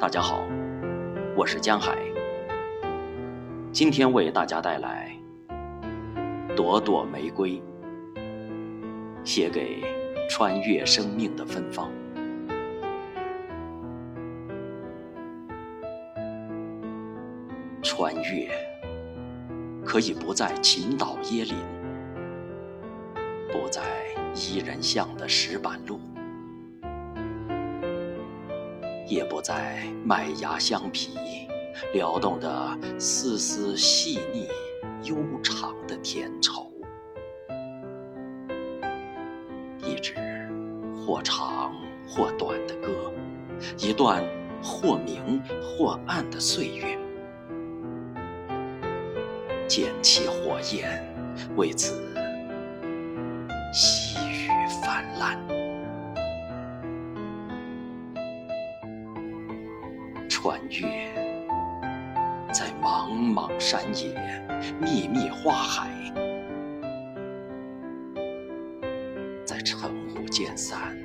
大家好，我是江海，今天为大家带来《朵朵玫瑰》，写给穿越生命的芬芳。穿越可以不在秦岛椰林，不在伊人巷的石板路。也不再麦芽香皮撩动的丝丝细腻悠长的甜愁，一支或长或短的歌，一段或明或暗的岁月，溅起火焰，为此细雨泛滥。穿越在茫茫山野、密密花海，在晨雾渐散、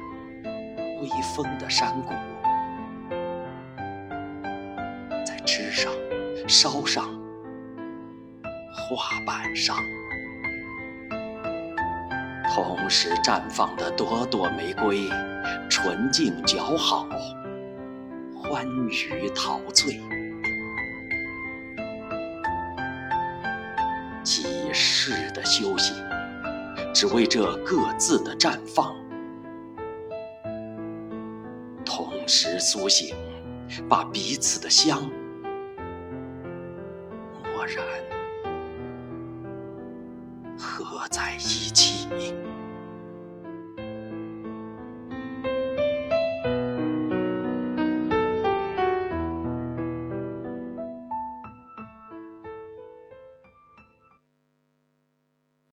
微风的山谷，在枝上、梢上、花瓣上，同时绽放的朵朵玫瑰，纯净姣好。欢愉陶醉。几世的修行只为这各自的绽放。同时苏醒把彼此的香我然合在一起。